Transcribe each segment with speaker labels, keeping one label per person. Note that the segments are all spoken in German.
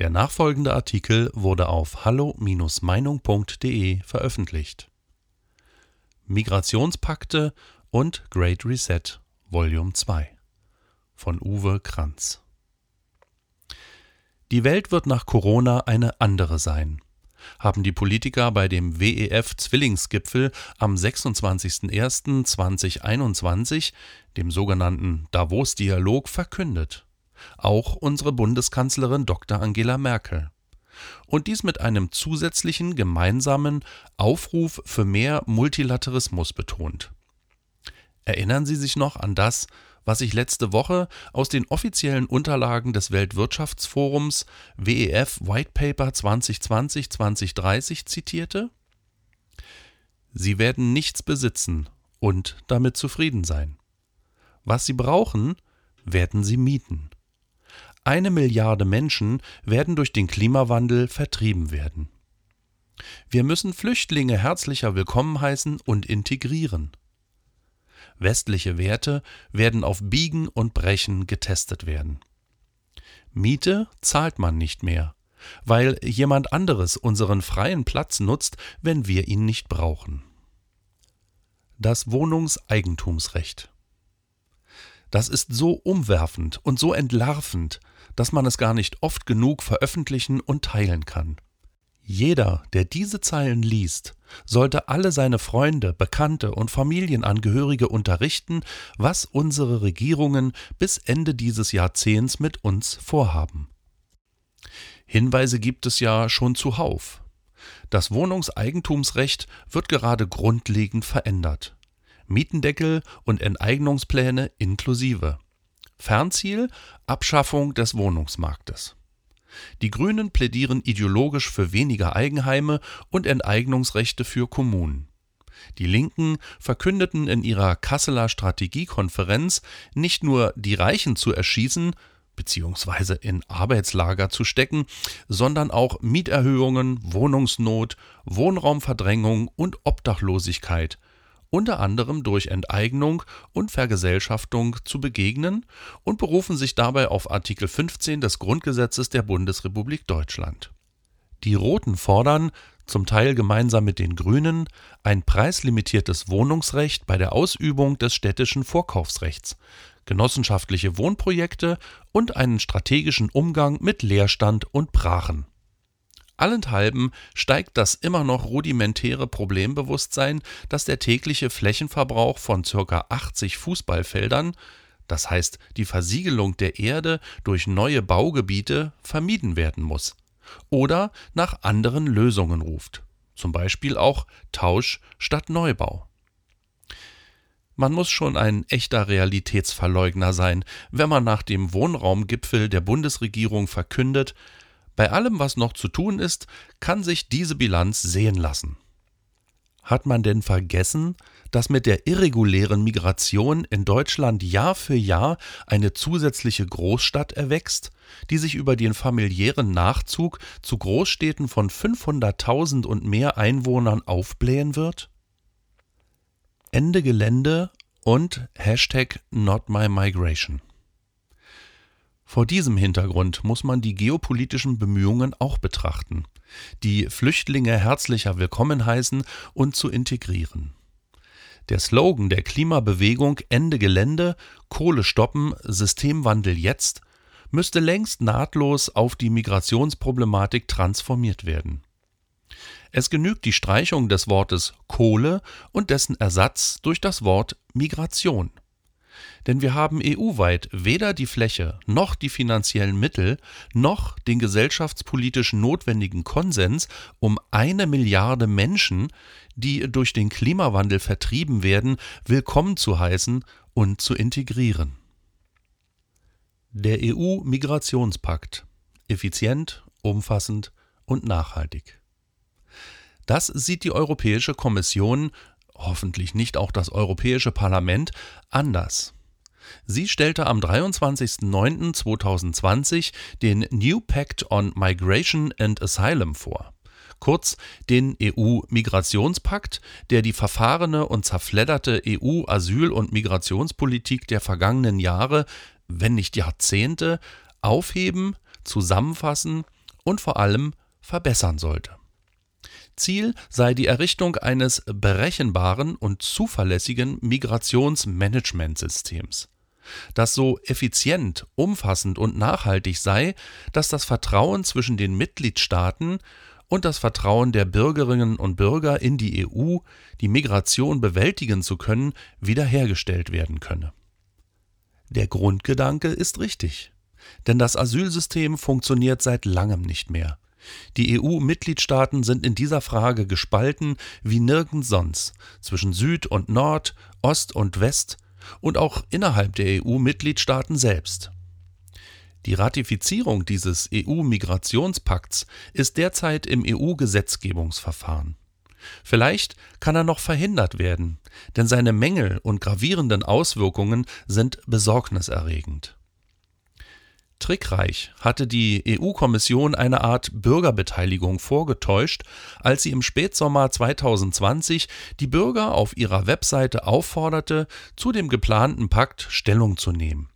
Speaker 1: Der nachfolgende Artikel wurde auf hallo-meinung.de veröffentlicht. Migrationspakte und Great Reset Volume 2 von Uwe Kranz. Die Welt wird nach Corona eine andere sein haben die Politiker bei dem WEF-Zwillingsgipfel am 26.01.2021, dem sogenannten Davos-Dialog, verkündet auch unsere Bundeskanzlerin Dr. Angela Merkel. Und dies mit einem zusätzlichen gemeinsamen Aufruf für mehr Multilaterismus betont. Erinnern Sie sich noch an das, was ich letzte Woche aus den offiziellen Unterlagen des Weltwirtschaftsforums WEF White Paper 2020-2030 zitierte? Sie werden nichts besitzen und damit zufrieden sein. Was sie brauchen, werden sie mieten. Eine Milliarde Menschen werden durch den Klimawandel vertrieben werden. Wir müssen Flüchtlinge herzlicher willkommen heißen und integrieren. Westliche Werte werden auf Biegen und Brechen getestet werden. Miete zahlt man nicht mehr, weil jemand anderes unseren freien Platz nutzt, wenn wir ihn nicht brauchen. Das Wohnungseigentumsrecht. Das ist so umwerfend und so entlarvend, dass man es gar nicht oft genug veröffentlichen und teilen kann. Jeder, der diese Zeilen liest, sollte alle seine Freunde, Bekannte und Familienangehörige unterrichten, was unsere Regierungen bis Ende dieses Jahrzehnts mit uns vorhaben. Hinweise gibt es ja schon zuhauf. Das Wohnungseigentumsrecht wird gerade grundlegend verändert. Mietendeckel und Enteignungspläne inklusive. Fernziel Abschaffung des Wohnungsmarktes. Die Grünen plädieren ideologisch für weniger Eigenheime und Enteignungsrechte für Kommunen. Die Linken verkündeten in ihrer Kasseler Strategiekonferenz nicht nur die Reichen zu erschießen bzw. in Arbeitslager zu stecken, sondern auch Mieterhöhungen, Wohnungsnot, Wohnraumverdrängung und Obdachlosigkeit unter anderem durch Enteignung und Vergesellschaftung zu begegnen und berufen sich dabei auf Artikel 15 des Grundgesetzes der Bundesrepublik Deutschland. Die Roten fordern, zum Teil gemeinsam mit den Grünen, ein preislimitiertes Wohnungsrecht bei der Ausübung des städtischen Vorkaufsrechts, genossenschaftliche Wohnprojekte und einen strategischen Umgang mit Leerstand und Brachen. Allenthalben steigt das immer noch rudimentäre Problembewusstsein, dass der tägliche Flächenverbrauch von ca. 80 Fußballfeldern, das heißt die Versiegelung der Erde durch neue Baugebiete, vermieden werden muss oder nach anderen Lösungen ruft, zum Beispiel auch Tausch statt Neubau. Man muss schon ein echter Realitätsverleugner sein, wenn man nach dem Wohnraumgipfel der Bundesregierung verkündet, bei allem, was noch zu tun ist, kann sich diese Bilanz sehen lassen. Hat man denn vergessen, dass mit der irregulären Migration in Deutschland Jahr für Jahr eine zusätzliche Großstadt erwächst, die sich über den familiären Nachzug zu Großstädten von 500.000 und mehr Einwohnern aufblähen wird? Ende Gelände und Hashtag Not My Migration. Vor diesem Hintergrund muss man die geopolitischen Bemühungen auch betrachten, die Flüchtlinge herzlicher willkommen heißen und zu integrieren. Der Slogan der Klimabewegung Ende Gelände, Kohle stoppen, Systemwandel jetzt müsste längst nahtlos auf die Migrationsproblematik transformiert werden. Es genügt die Streichung des Wortes Kohle und dessen Ersatz durch das Wort Migration. Denn wir haben EU-weit weder die Fläche noch die finanziellen Mittel noch den gesellschaftspolitisch notwendigen Konsens, um eine Milliarde Menschen, die durch den Klimawandel vertrieben werden, willkommen zu heißen und zu integrieren. Der EU-Migrationspakt. Effizient, umfassend und nachhaltig. Das sieht die Europäische Kommission hoffentlich nicht auch das Europäische Parlament, anders. Sie stellte am 23.09.2020 den New Pact on Migration and Asylum vor, kurz den EU-Migrationspakt, der die verfahrene und zerfledderte EU-Asyl- und Migrationspolitik der vergangenen Jahre, wenn nicht Jahrzehnte, aufheben, zusammenfassen und vor allem verbessern sollte. Ziel sei die Errichtung eines berechenbaren und zuverlässigen Migrationsmanagementsystems, das so effizient, umfassend und nachhaltig sei, dass das Vertrauen zwischen den Mitgliedstaaten und das Vertrauen der Bürgerinnen und Bürger in die EU, die Migration bewältigen zu können, wiederhergestellt werden könne. Der Grundgedanke ist richtig, denn das Asylsystem funktioniert seit langem nicht mehr. Die EU-Mitgliedstaaten sind in dieser Frage gespalten wie nirgends sonst zwischen Süd und Nord, Ost und West und auch innerhalb der EU-Mitgliedstaaten selbst. Die Ratifizierung dieses EU-Migrationspakts ist derzeit im EU-Gesetzgebungsverfahren. Vielleicht kann er noch verhindert werden, denn seine Mängel und gravierenden Auswirkungen sind besorgniserregend. Trickreich hatte die EU-Kommission eine Art Bürgerbeteiligung vorgetäuscht, als sie im Spätsommer 2020 die Bürger auf ihrer Webseite aufforderte, zu dem geplanten Pakt Stellung zu nehmen.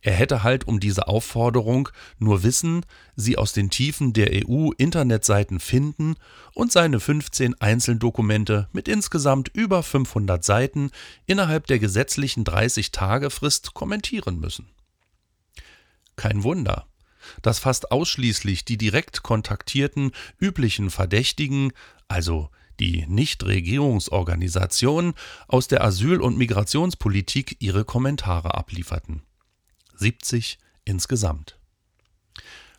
Speaker 1: Er hätte halt um diese Aufforderung nur wissen, sie aus den Tiefen der EU-Internetseiten finden und seine 15 Einzeldokumente mit insgesamt über 500 Seiten innerhalb der gesetzlichen 30-Tage-Frist kommentieren müssen. Kein Wunder, dass fast ausschließlich die direkt kontaktierten üblichen Verdächtigen, also die Nichtregierungsorganisationen aus der Asyl- und Migrationspolitik ihre Kommentare ablieferten. 70 insgesamt.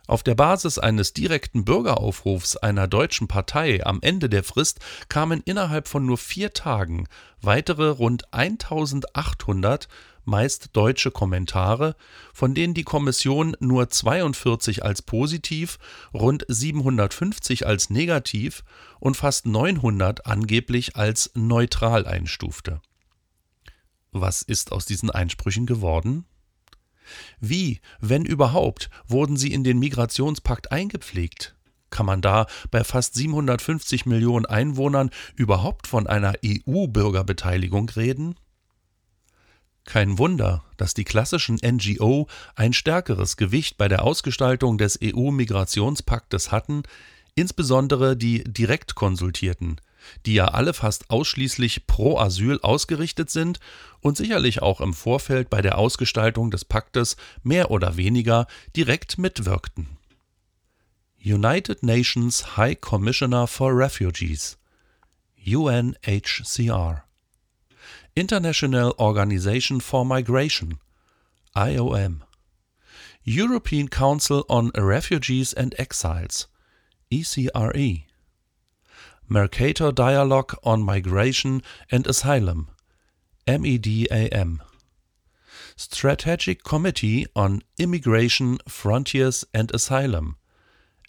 Speaker 1: Auf der Basis eines direkten Bürgeraufrufs einer deutschen Partei am Ende der Frist kamen innerhalb von nur vier Tagen weitere rund 1800 meist deutsche Kommentare, von denen die Kommission nur 42 als positiv, rund 750 als negativ und fast 900 angeblich als neutral einstufte. Was ist aus diesen Einsprüchen geworden? Wie, wenn überhaupt, wurden sie in den Migrationspakt eingepflegt? Kann man da bei fast 750 Millionen Einwohnern überhaupt von einer EU-Bürgerbeteiligung reden? Kein Wunder, dass die klassischen NGO ein stärkeres Gewicht bei der Ausgestaltung des EU-Migrationspaktes hatten, insbesondere die direkt konsultierten, die ja alle fast ausschließlich pro Asyl ausgerichtet sind und sicherlich auch im Vorfeld bei der Ausgestaltung des Paktes mehr oder weniger direkt mitwirkten. United Nations High Commissioner for Refugees UNHCR International Organization for Migration IOM European Council on Refugees and Exiles ECRE Mercator Dialogue on Migration and Asylum MEDAM Strategic Committee on Immigration, Frontiers and Asylum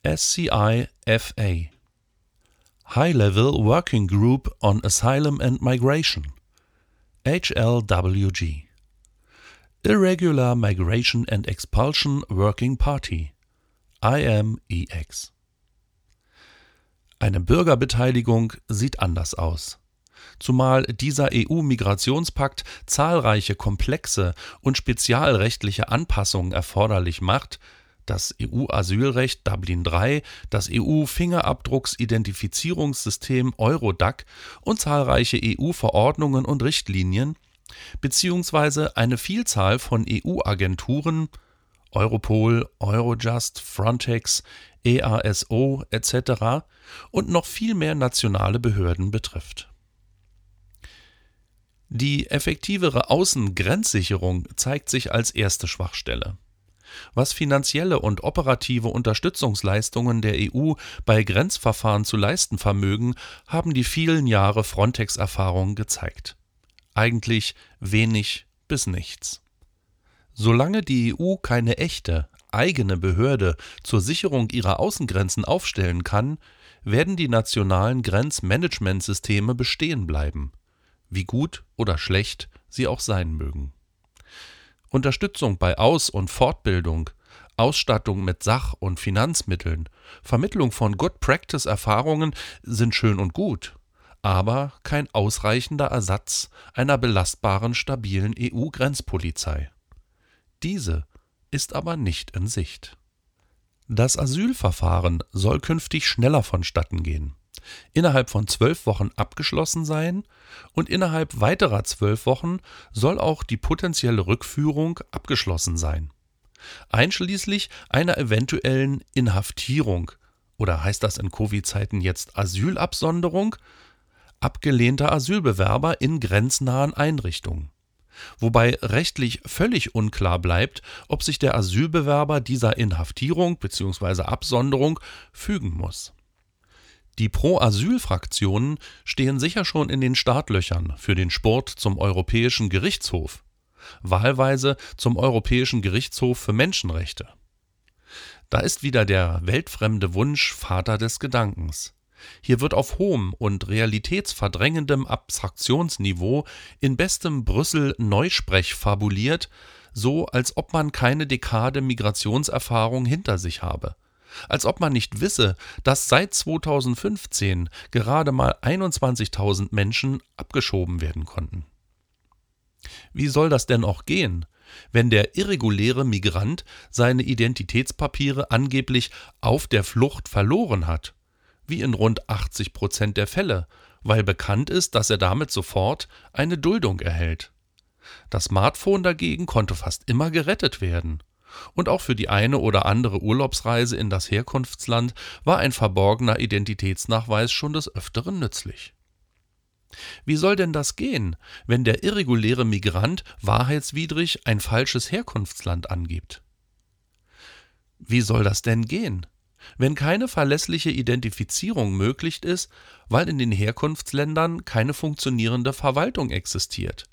Speaker 1: SCIFA High Level Working Group on Asylum and Migration HLWG Irregular Migration and Expulsion Working Party IMEX eine Bürgerbeteiligung sieht anders aus. Zumal dieser EU-Migrationspakt zahlreiche komplexe und spezialrechtliche Anpassungen erforderlich macht, das EU-Asylrecht Dublin III, das EU-Fingerabdrucksidentifizierungssystem Eurodac und zahlreiche EU-Verordnungen und Richtlinien, beziehungsweise eine Vielzahl von EU-Agenturen Europol, Eurojust, Frontex, EASO etc. und noch viel mehr nationale Behörden betrifft. Die effektivere Außengrenzsicherung zeigt sich als erste Schwachstelle. Was finanzielle und operative Unterstützungsleistungen der EU bei Grenzverfahren zu leisten vermögen, haben die vielen Jahre Frontex-Erfahrung gezeigt. Eigentlich wenig bis nichts. Solange die EU keine echte, eigene Behörde zur Sicherung ihrer Außengrenzen aufstellen kann, werden die nationalen Grenzmanagementsysteme bestehen bleiben, wie gut oder schlecht sie auch sein mögen. Unterstützung bei Aus- und Fortbildung, Ausstattung mit Sach- und Finanzmitteln, Vermittlung von Good Practice Erfahrungen sind schön und gut, aber kein ausreichender Ersatz einer belastbaren, stabilen EU-Grenzpolizei. Diese ist aber nicht in Sicht. Das Asylverfahren soll künftig schneller vonstatten gehen, innerhalb von zwölf Wochen abgeschlossen sein und innerhalb weiterer zwölf Wochen soll auch die potenzielle Rückführung abgeschlossen sein, einschließlich einer eventuellen Inhaftierung oder heißt das in Covid-Zeiten jetzt Asylabsonderung abgelehnter Asylbewerber in grenznahen Einrichtungen wobei rechtlich völlig unklar bleibt, ob sich der Asylbewerber dieser Inhaftierung bzw. Absonderung fügen muss. Die Pro-Asyl-Fraktionen stehen sicher schon in den Startlöchern für den Sport zum Europäischen Gerichtshof, wahlweise zum Europäischen Gerichtshof für Menschenrechte. Da ist wieder der weltfremde Wunsch Vater des Gedankens. Hier wird auf hohem und realitätsverdrängendem Abstraktionsniveau in bestem Brüssel-Neusprech fabuliert, so als ob man keine Dekade Migrationserfahrung hinter sich habe. Als ob man nicht wisse, dass seit 2015 gerade mal 21.000 Menschen abgeschoben werden konnten. Wie soll das denn auch gehen, wenn der irreguläre Migrant seine Identitätspapiere angeblich auf der Flucht verloren hat wie in rund 80 Prozent der Fälle, weil bekannt ist, dass er damit sofort eine Duldung erhält. Das Smartphone dagegen konnte fast immer gerettet werden. Und auch für die eine oder andere Urlaubsreise in das Herkunftsland war ein verborgener Identitätsnachweis schon des Öfteren nützlich. Wie soll denn das gehen, wenn der irreguläre Migrant wahrheitswidrig ein falsches Herkunftsland angibt? Wie soll das denn gehen, wenn keine verlässliche Identifizierung möglich ist, weil in den Herkunftsländern keine funktionierende Verwaltung existiert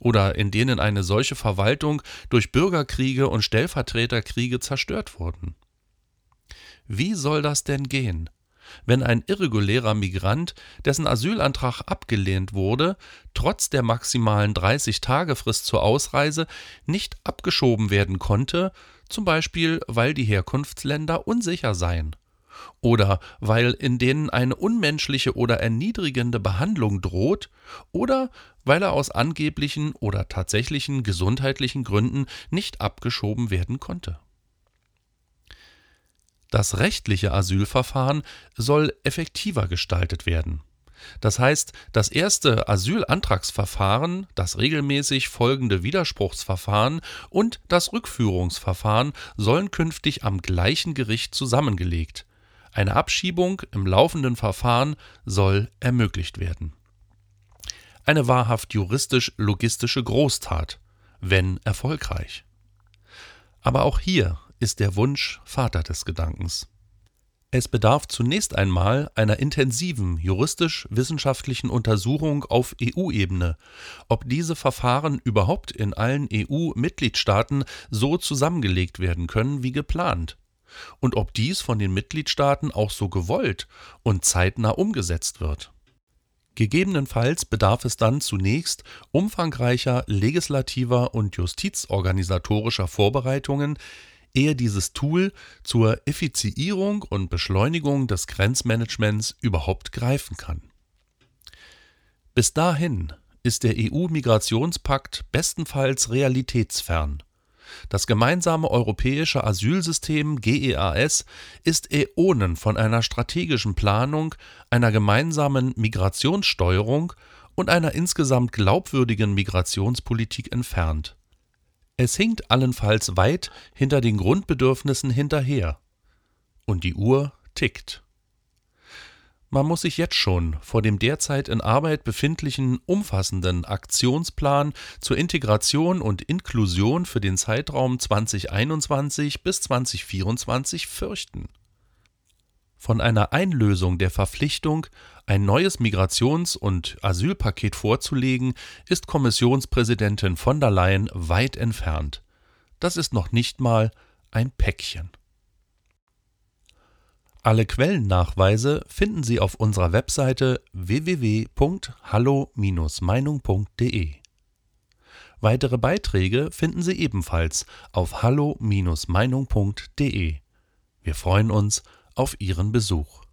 Speaker 1: oder in denen eine solche Verwaltung durch Bürgerkriege und Stellvertreterkriege zerstört wurden. Wie soll das denn gehen, wenn ein irregulärer Migrant, dessen Asylantrag abgelehnt wurde, trotz der maximalen 30-Tage-Frist zur Ausreise nicht abgeschoben werden konnte, zum Beispiel weil die Herkunftsländer unsicher seien oder weil in denen eine unmenschliche oder erniedrigende Behandlung droht oder weil er aus angeblichen oder tatsächlichen gesundheitlichen Gründen nicht abgeschoben werden konnte. Das rechtliche Asylverfahren soll effektiver gestaltet werden. Das heißt, das erste Asylantragsverfahren, das regelmäßig folgende Widerspruchsverfahren und das Rückführungsverfahren sollen künftig am gleichen Gericht zusammengelegt. Eine Abschiebung im laufenden Verfahren soll ermöglicht werden. Eine wahrhaft juristisch-logistische Großtat, wenn erfolgreich. Aber auch hier ist der Wunsch Vater des Gedankens. Es bedarf zunächst einmal einer intensiven juristisch-wissenschaftlichen Untersuchung auf EU-Ebene, ob diese Verfahren überhaupt in allen EU-Mitgliedstaaten so zusammengelegt werden können wie geplant und ob dies von den Mitgliedstaaten auch so gewollt und zeitnah umgesetzt wird. Gegebenenfalls bedarf es dann zunächst umfangreicher legislativer und justizorganisatorischer Vorbereitungen, ehe dieses Tool zur Effiziierung und Beschleunigung des Grenzmanagements überhaupt greifen kann. Bis dahin ist der EU-Migrationspakt bestenfalls realitätsfern. Das gemeinsame europäische Asylsystem GEAS ist Äonen von einer strategischen Planung, einer gemeinsamen Migrationssteuerung und einer insgesamt glaubwürdigen Migrationspolitik entfernt. Es hinkt allenfalls weit hinter den Grundbedürfnissen hinterher. Und die Uhr tickt. Man muss sich jetzt schon vor dem derzeit in Arbeit befindlichen umfassenden Aktionsplan zur Integration und Inklusion für den Zeitraum 2021 bis 2024 fürchten. Von einer Einlösung der Verpflichtung, ein neues Migrations- und Asylpaket vorzulegen, ist Kommissionspräsidentin von der Leyen weit entfernt. Das ist noch nicht mal ein Päckchen. Alle Quellennachweise finden Sie auf unserer Webseite www.hallo-meinung.de. Weitere Beiträge finden Sie ebenfalls auf hallo-meinung.de. Wir freuen uns auf Ihren Besuch.